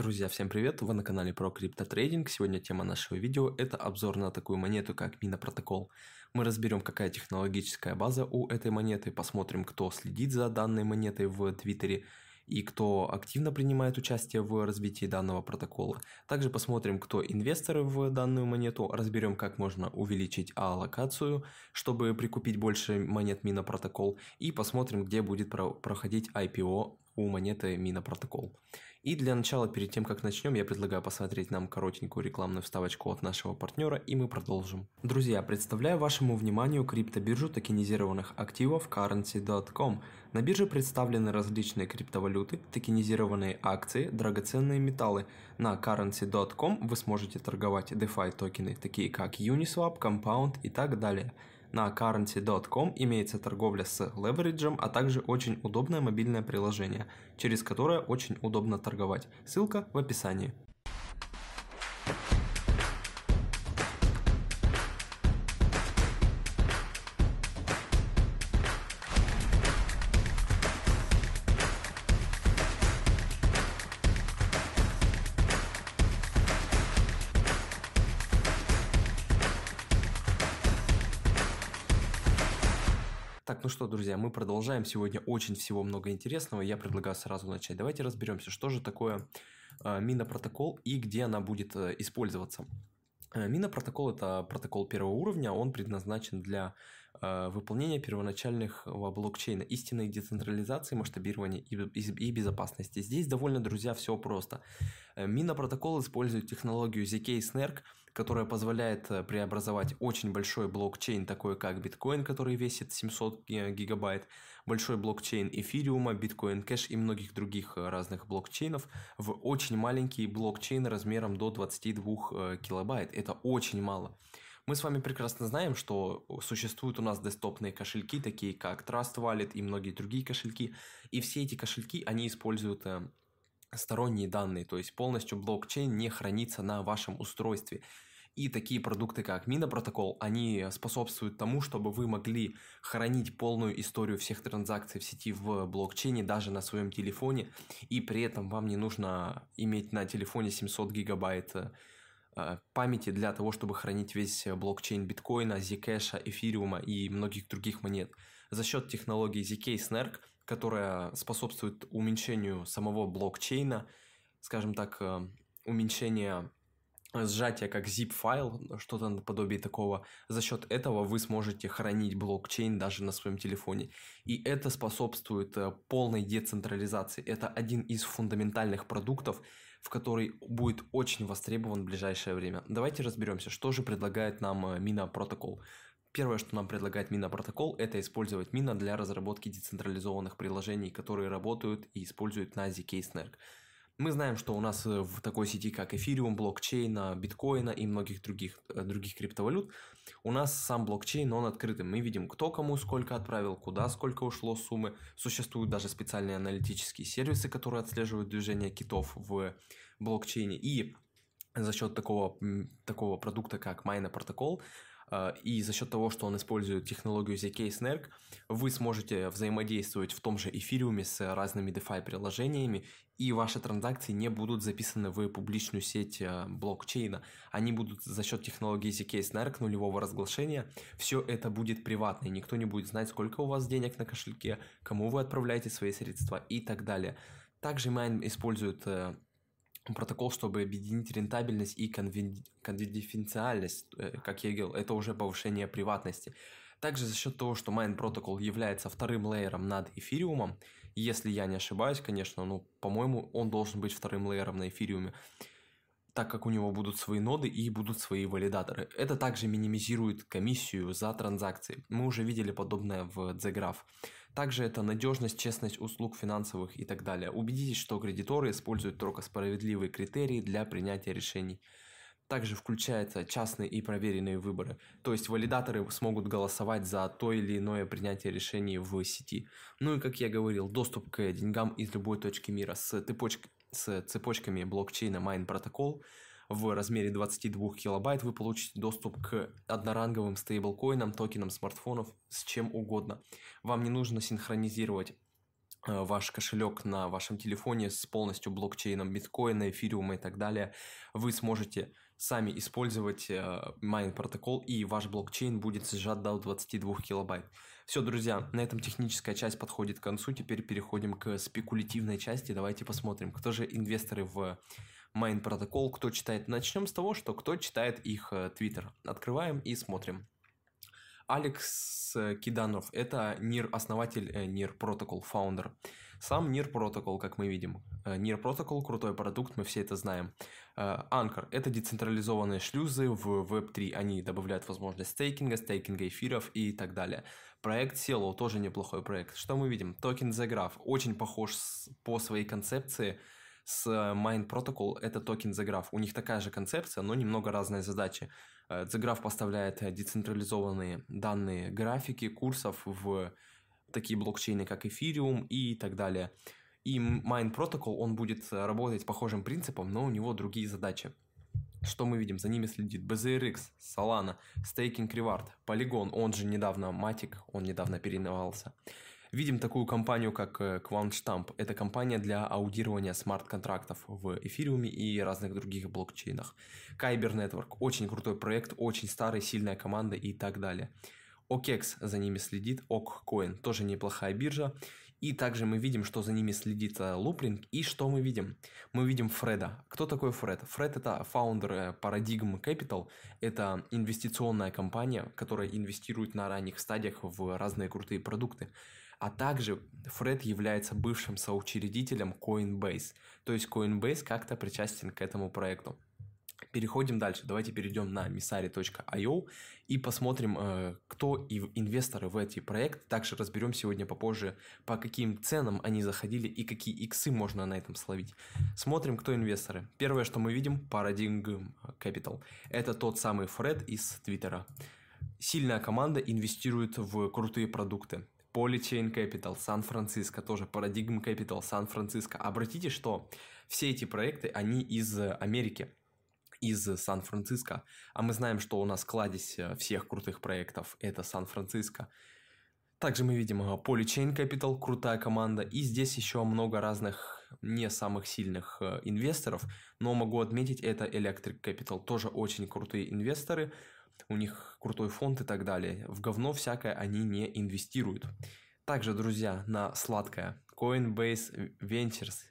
Друзья, всем привет! Вы на канале про криптотрейдинг. Сегодня тема нашего видео – это обзор на такую монету, как Mina Protocol. Мы разберем, какая технологическая база у этой монеты, посмотрим, кто следит за данной монетой в Твиттере, и кто активно принимает участие в развитии данного протокола. Также посмотрим, кто инвесторы в данную монету, разберем, как можно увеличить аллокацию, чтобы прикупить больше монет Мина Протокол, и посмотрим, где будет проходить IPO у монеты Мина Протокол. И для начала, перед тем, как начнем, я предлагаю посмотреть нам коротенькую рекламную вставочку от нашего партнера, и мы продолжим. Друзья, представляю вашему вниманию криптобиржу токенизированных активов currency.com. На бирже представлены различные криптовалюты, токенизированные акции, драгоценные металлы. На currency.com вы сможете торговать DeFi токены, такие как Uniswap, Compound и так далее. На currency.com имеется торговля с левериджем, а также очень удобное мобильное приложение, через которое очень удобно торговать. Ссылка в описании. Что, друзья, мы продолжаем. Сегодня очень всего много интересного. Я предлагаю сразу начать. Давайте разберемся, что же такое э, Мина-протокол и где она будет э, использоваться. Э, Мина-протокол – это протокол первого уровня, он предназначен для э, выполнения первоначального блокчейна, истинной децентрализации, масштабирования и, и, и безопасности. Здесь довольно, друзья, все просто. Э, Мина-протокол использует технологию ZK-SNARK – которая позволяет э, преобразовать очень большой блокчейн, такой как биткоин, который весит 700 гигабайт, большой блокчейн эфириума, биткоин кэш и многих других э, разных блокчейнов в очень маленький блокчейн размером до 22 э, килобайт. Это очень мало. Мы с вами прекрасно знаем, что существуют у нас десктопные кошельки, такие как Trust Wallet и многие другие кошельки, и все эти кошельки, они используют сторонние данные, то есть полностью блокчейн не хранится на вашем устройстве. И такие продукты, как Mina протокол, они способствуют тому, чтобы вы могли хранить полную историю всех транзакций в сети в блокчейне даже на своем телефоне, и при этом вам не нужно иметь на телефоне 700 гигабайт э, памяти для того, чтобы хранить весь блокчейн биткоина, Zcash, эфириума и многих других монет. За счет технологии ZK Snark, которая способствует уменьшению самого блокчейна, скажем так, э, уменьшение сжатие как zip файл, что-то наподобие такого. За счет этого вы сможете хранить блокчейн даже на своем телефоне. И это способствует э, полной децентрализации. Это один из фундаментальных продуктов, в который будет очень востребован в ближайшее время. Давайте разберемся, что же предлагает нам э, Mina протокол. Первое, что нам предлагает Mina протокол, это использовать Mina для разработки децентрализованных приложений, которые работают и используют на ZK Snark. Мы знаем, что у нас э, в такой сети, как эфириум, блокчейна, биткоина и многих других, э, других криптовалют, у нас сам блокчейн, он открытый. Мы видим, кто кому сколько отправил, куда сколько ушло суммы. Существуют даже специальные аналитические сервисы, которые отслеживают движение китов в блокчейне. И за счет такого, такого продукта, как Майна протокол, и за счет того, что он использует технологию ZK Snark, вы сможете взаимодействовать в том же эфириуме с разными DeFi приложениями, и ваши транзакции не будут записаны в публичную сеть а, блокчейна. Они будут за счет технологии ZK Snark нулевого разглашения. Все это будет приватно, и никто не будет знать, сколько у вас денег на кошельке, кому вы отправляете свои средства и так далее. Также Mine использует э, протокол, чтобы объединить рентабельность и конфиденциальность, э, как я говорил, это уже повышение приватности. Также за счет того, что Protocol является вторым лейером над эфириумом, если я не ошибаюсь, конечно, ну, по-моему, он должен быть вторым лейером на эфириуме, так как у него будут свои ноды и будут свои валидаторы. Это также минимизирует комиссию за транзакции. Мы уже видели подобное в Zgraph. Также это надежность, честность услуг финансовых и так далее. Убедитесь, что кредиторы используют только справедливые критерии для принятия решений. Также включаются частные и проверенные выборы, то есть валидаторы смогут голосовать за то или иное принятие решений в сети. Ну и как я говорил, доступ к деньгам из любой точки мира с, цепочк... с цепочками блокчейна Mine Protocol в размере 22 килобайт вы получите доступ к одноранговым стейблкоинам, токенам смартфонов, с чем угодно. Вам не нужно синхронизировать ваш кошелек на вашем телефоне с полностью блокчейном биткоина, эфириума и так далее, вы сможете сами использовать Mine протокол, и ваш блокчейн будет сжат до 22 килобайт. Все, друзья, на этом техническая часть подходит к концу. Теперь переходим к спекулятивной части. Давайте посмотрим, кто же инвесторы в Mina протокол, кто читает. Начнем с того, что кто читает их твиттер. Открываем и смотрим. Алекс Скиданов – это NEAR, основатель NEAR Protocol, фаундер. Сам NEAR Protocol, как мы видим. NEAR Protocol – крутой продукт, мы все это знаем. Ankr – это децентрализованные шлюзы в Web3. Они добавляют возможность стейкинга, стейкинга эфиров и так далее. Проект Celo тоже неплохой проект. Что мы видим? Токен The Graph очень похож по своей концепции с Mine Protocol. Это токен The Graph. У них такая же концепция, но немного разные задачи. The Graph поставляет децентрализованные данные графики курсов в такие блокчейны, как Ethereum и так далее. И Mine Protocol, он будет работать похожим принципом, но у него другие задачи. Что мы видим? За ними следит BZRX, Solana, Staking Reward, Polygon, он же недавно Matic, он недавно переименовался. Видим такую компанию, как QuantStamp. Это компания для аудирования смарт-контрактов в эфириуме и разных других блокчейнах. Kyber Network. Очень крутой проект, очень старый, сильная команда и так далее. OKEX за ними следит, OKCoin. Тоже неплохая биржа. И также мы видим, что за ними следит Лупринг. И что мы видим? Мы видим Фреда. Кто такой Фред? Фред это фаундер э, Paradigm Capital. Это инвестиционная компания, которая инвестирует на ранних стадиях в разные крутые продукты. А также Фред является бывшим соучредителем Coinbase. То есть Coinbase как-то причастен к этому проекту. Переходим дальше. Давайте перейдем на misari.io и посмотрим, э, кто и инвесторы в эти проекты. Также разберем сегодня попозже, по каким ценам они заходили и какие иксы можно на этом словить. Смотрим, кто инвесторы. Первое, что мы видим, Paradigm Capital. Это тот самый Фред из Твиттера. Сильная команда инвестирует в крутые продукты. Polychain Capital, Сан-Франциско, тоже Paradigm Capital, Сан-Франциско. Обратите, что все эти проекты, они из Америки из Сан-Франциско. А мы знаем, что у нас кладезь э, всех крутых проектов – это Сан-Франциско. Также мы видим э, Polychain Capital, крутая команда, и здесь еще много разных не самых сильных э, инвесторов, но могу отметить, это Electric Capital, тоже очень крутые инвесторы, у них крутой фонд и так далее. В говно всякое они не инвестируют. Также, друзья, на сладкое Coinbase Ventures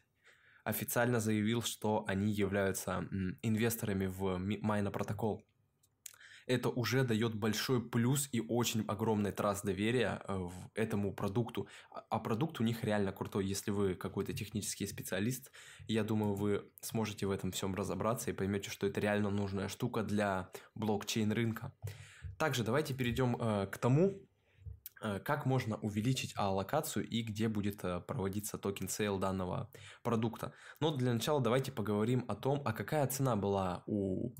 официально заявил, что они являются инвесторами в Майна протокол. Это уже дает большой плюс и очень огромный траст доверия э, в этому продукту. А, а продукт у них реально крутой. Если вы какой-то технический специалист, я думаю, вы сможете в этом всем разобраться и поймете, что это реально нужная штука для блокчейн рынка. Также давайте перейдем э, к тому, Э, как можно увеличить аллокацию и где будет проводиться token sale данного продукта. Но для начала давайте поговорим о том, а какая цена была у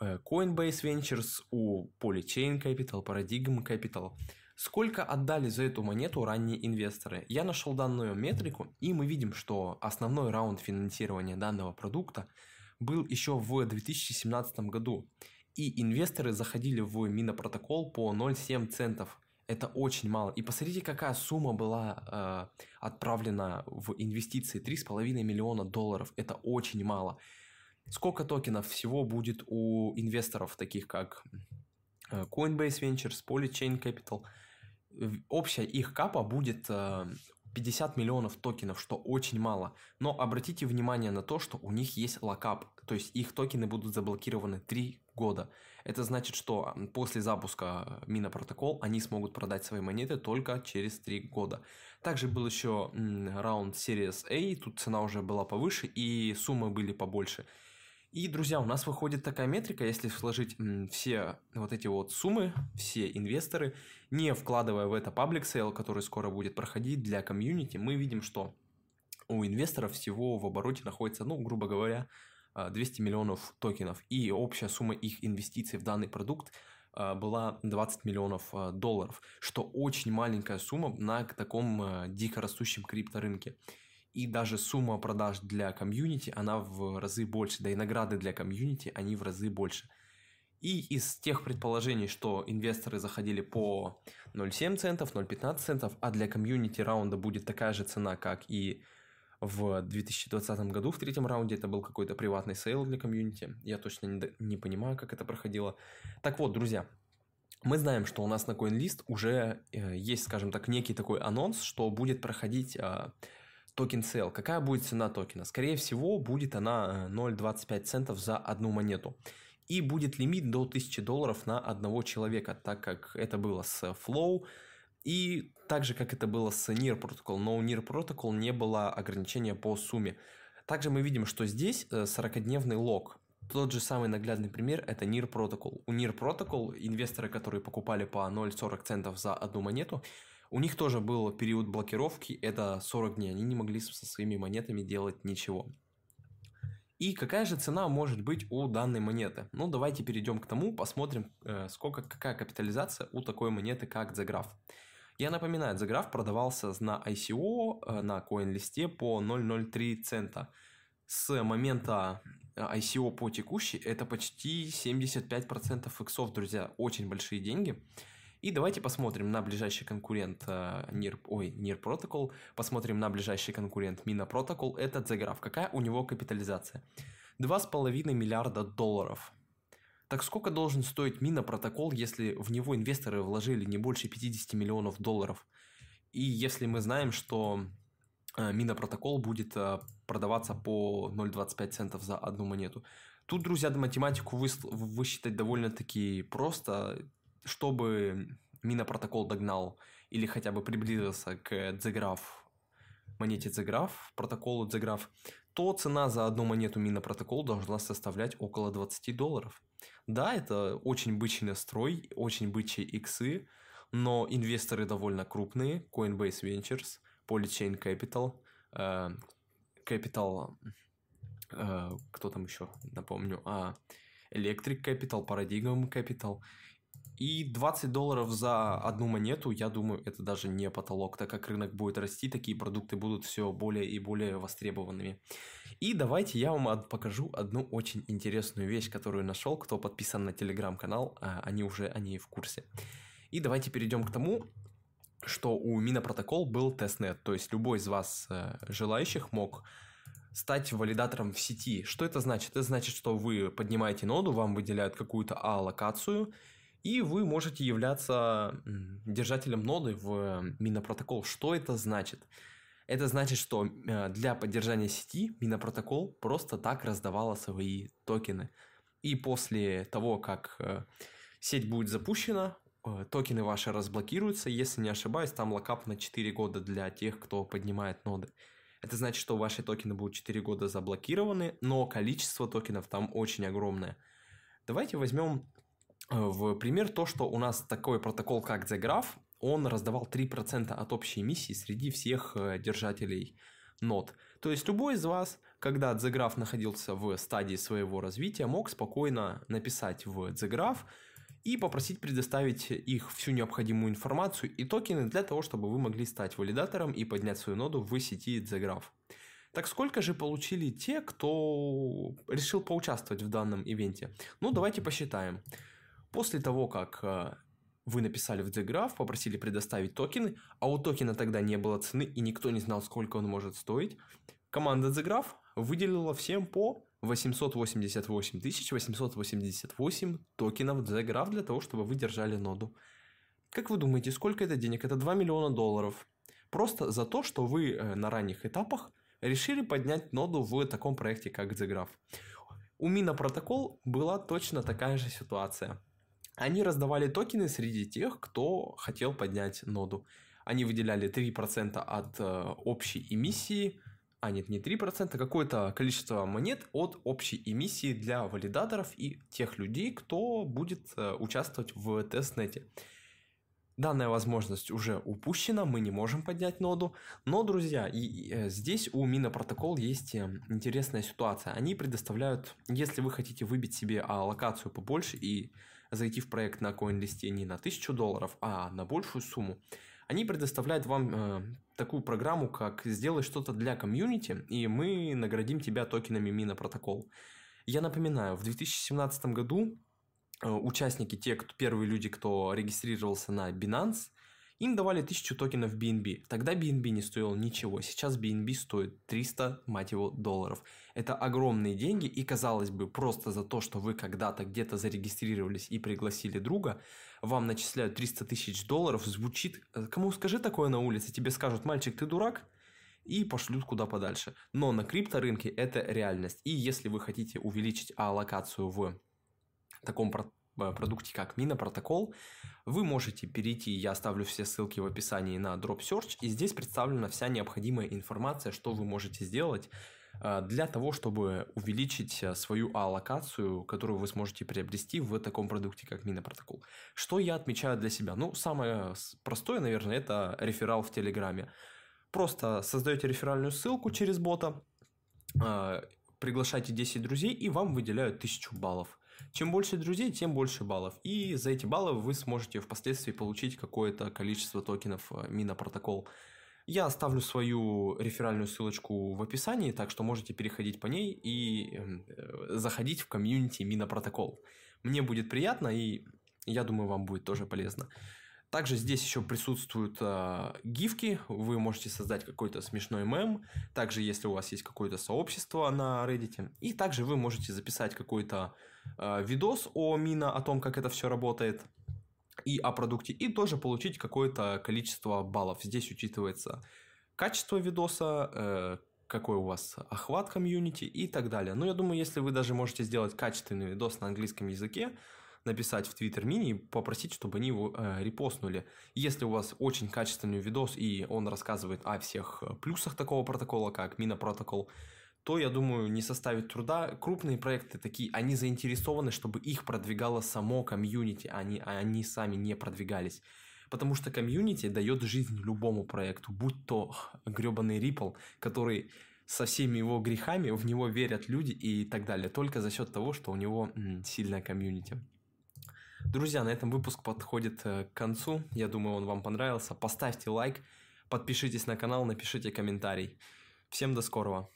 Coinbase Ventures, у Polychain Capital, Paradigm Capital. Сколько отдали за эту монету ранние инвесторы? Я нашел данную метрику, и мы видим, что основной раунд финансирования данного продукта был еще в 2017 году. И инвесторы заходили в минопротокол по 0,7 центов это очень мало. И посмотрите, какая сумма была э, отправлена в инвестиции. 3,5 миллиона долларов. Это очень мало. Сколько токенов всего будет у инвесторов, таких как э, Coinbase Ventures, Polychain Capital? Общая их капа будет э, 50 миллионов токенов, что очень мало. Но обратите внимание на то, что у них есть локап, то есть их токены будут заблокированы 3 года. Это значит, что после запуска Мина протокол они смогут продать свои монеты только через 3 года. Также был еще раунд Series A, тут цена уже была повыше и суммы были побольше. И, друзья, у нас выходит такая метрика, если сложить все вот эти вот суммы, все инвесторы, не вкладывая в это public sale, который скоро будет проходить для комьюнити, мы видим, что у инвесторов всего в обороте находится, ну, грубо говоря, 200 а, миллионов токенов. И общая сумма их инвестиций в данный продукт а, была 20 миллионов а, долларов, что очень маленькая сумма на таком дико растущем крипторынке и даже сумма продаж для комьюнити, она в разы больше, да и награды для комьюнити, они в разы больше. И из тех предположений, что инвесторы заходили по 0,7 центов, 0,15 центов, а для комьюнити раунда будет такая же цена, как и в 2020 году в третьем раунде это был какой-то приватный sale для комьюнити. Я точно не, не понимаю, как это проходило. Так вот, друзья, мы знаем, что у нас на CoinList уже э, есть, скажем так, некий такой анонс, что будет проходить э, token sale. Какая будет цена токена? Скорее всего, будет она 0,25 э, центов за одну монету. И будет лимит до 1000 долларов на одного человека, так как это было с Flow, и так же, как это было с NIR Protocol, но у NIR Protocol не было ограничения по сумме. Также мы видим, что здесь 40-дневный лог. Тот же самый наглядный пример – это NIR Protocol. У NIR Protocol инвесторы, которые покупали по 0,40 центов за одну монету, у них тоже был период блокировки, это 40 дней. Они не могли со своими монетами делать ничего. И какая же цена может быть у данной монеты? Ну, давайте перейдем к тому, посмотрим, э, сколько, какая капитализация у такой монеты, как The Graph. Я напоминаю, The Graph продавался на ICO, э, на CoinList по 0,03 цента. С момента ICO по текущей это почти 75% иксов, друзья, очень большие деньги. И давайте посмотрим на ближайший конкурент э, NIR, ой, NIR Protocol, посмотрим на ближайший конкурент Mina Protocol, это Zegraph. Какая у него капитализация? 2,5 миллиарда долларов. Так сколько должен стоить Mina Protocol, если в него инвесторы вложили не больше 50 миллионов долларов? И если мы знаем, что Э, Минопротокол будет э, продаваться по 0,25 центов за одну монету. Тут, друзья, математику высчитать довольно-таки просто, чтобы Минопротокол догнал или хотя бы приблизился к Дзеграф, монете Дзеграф, протоколу Дзеграф, то цена за одну монету Минопротокол должна составлять около 20 долларов. Да, это очень бычий настрой, очень бычьи иксы, но инвесторы довольно крупные, Coinbase Ventures – Polychain Capital, э, Capital, э, кто там еще, напомню, а Electric Capital, Paradigm Capital. И 20 долларов за одну монету, я думаю, это даже не потолок, так как рынок будет расти, такие продукты будут все более и более востребованными. И давайте я вам покажу одну очень интересную вещь, которую нашел, кто подписан на телеграм-канал, а они уже они в курсе. И давайте перейдем к тому, что у Минопротокол был тестнет, то есть любой из вас э, желающих мог стать валидатором в сети. Что это значит? Это значит, что вы поднимаете ноду, вам выделяют какую-то А-локацию, и вы можете являться держателем ноды в Минопротокол. Что это значит? Это значит, что э, для поддержания сети Минопротокол просто так раздавала свои токены. И после того, как э, сеть будет запущена, Э, токены ваши разблокируются, если не ошибаюсь, там локап на 4 года для тех, кто поднимает ноды. Это значит, что ваши токены будут 4 года заблокированы, но количество токенов там очень огромное. Давайте возьмем э, в пример то, что у нас такой протокол, как The он раздавал 3% от общей эмиссии среди всех э, держателей нод. То есть любой из вас, когда The находился в стадии своего развития, мог спокойно написать в The и попросить предоставить их всю необходимую информацию и токены для того, чтобы вы могли стать валидатором и поднять свою ноду в сети Zegraph. Так сколько же получили те, кто решил поучаствовать в данном ивенте? Ну, давайте посчитаем. После того, как э, вы написали в Zegraph, попросили предоставить токены, а у токена тогда не было цены и никто не знал, сколько он может стоить, команда Zegraph выделила всем по 888 888 токенов The для того, чтобы вы держали ноду. Как вы думаете, сколько это денег? Это 2 миллиона долларов. Просто за то, что вы э, на ранних этапах решили поднять ноду в таком проекте, как The У Мина Протокол была точно такая же ситуация. Они раздавали токены среди тех, кто хотел поднять ноду. Они выделяли 3% от э, общей эмиссии – а нет, не 3%, какое-то количество монет от общей эмиссии для валидаторов и тех людей, кто будет э, участвовать в тестнете. Данная возможность уже упущена, мы не можем поднять ноду. Но, друзья, и, э, здесь у Мина Протокол есть э, интересная ситуация. Они предоставляют, если вы хотите выбить себе а, локацию побольше и зайти в проект на CoinList не на 1000 долларов, а на большую сумму, они предоставляют вам э, такую программу, как «Сделай что-то для комьюнити», и мы наградим тебя токенами Мина Протокол. Я напоминаю, в 2017 году э, участники, те, кто, первые люди, кто регистрировался на Binance, им давали 1000 токенов BNB. Тогда BNB не стоил ничего. Сейчас BNB стоит 300, мать его, долларов. Это огромные деньги, и казалось бы, просто за то, что вы когда-то где-то зарегистрировались и пригласили друга, вам начисляют 300 тысяч долларов, звучит... Э, кому скажи такое на улице, тебе скажут, мальчик, ты дурак? и пошлют куда подальше. Но на крипторынке это реальность. И если вы хотите увеличить аллокацию в таком продукте, как Mina протокол, вы можете перейти, я оставлю все ссылки в описании на Drop Search, и здесь представлена вся необходимая информация, что вы можете сделать э, для того, чтобы увеличить э, свою аллокацию, которую вы сможете приобрести в таком продукте, как Mina протокол. Что я отмечаю для себя? Ну, самое простое, наверное, это реферал в Телеграме. Просто создаете реферальную ссылку через бота, приглашайте 10 друзей, и вам выделяют 1000 баллов. Чем больше друзей, тем больше баллов. И за эти баллы вы сможете впоследствии получить какое-то количество токенов э, Мина протокол. Я оставлю свою реферальную ссылочку в описании, так что можете переходить по ней и эм, э, заходить в комьюнити Мина протокол. Мне будет приятно и я думаю, вам будет тоже полезно. Также здесь еще присутствуют э, гифки, вы можете создать какой-то смешной мем, также если у вас есть какое-то сообщество на Reddit, и также вы можете записать какой-то э, видос о Мина, о том, как это все работает, и о продукте, и тоже получить какое-то количество баллов. Здесь учитывается качество видоса, э, какой у вас охват комьюнити и так далее. Но я думаю, если вы даже можете сделать качественный видос на английском языке, написать в Twitter Mini и попросить, чтобы они его э, репостнули. Если у вас очень качественный видос и он рассказывает о всех э, плюсах такого протокола, как Mina протокол, то, я думаю, не составит труда. Крупные проекты такие, они заинтересованы, чтобы их продвигало само комьюнити, а они, они сами не продвигались. Потому что комьюнити дает жизнь любому проекту, будь то гребаный Ripple, который со всеми его грехами, в него верят люди и так далее, только за счет того, что у него м, сильная комьюнити. Друзья, на этом выпуск подходит э, к концу. Я думаю, он вам понравился. Поставьте лайк, подпишитесь на канал, напишите комментарий. Всем до скорого.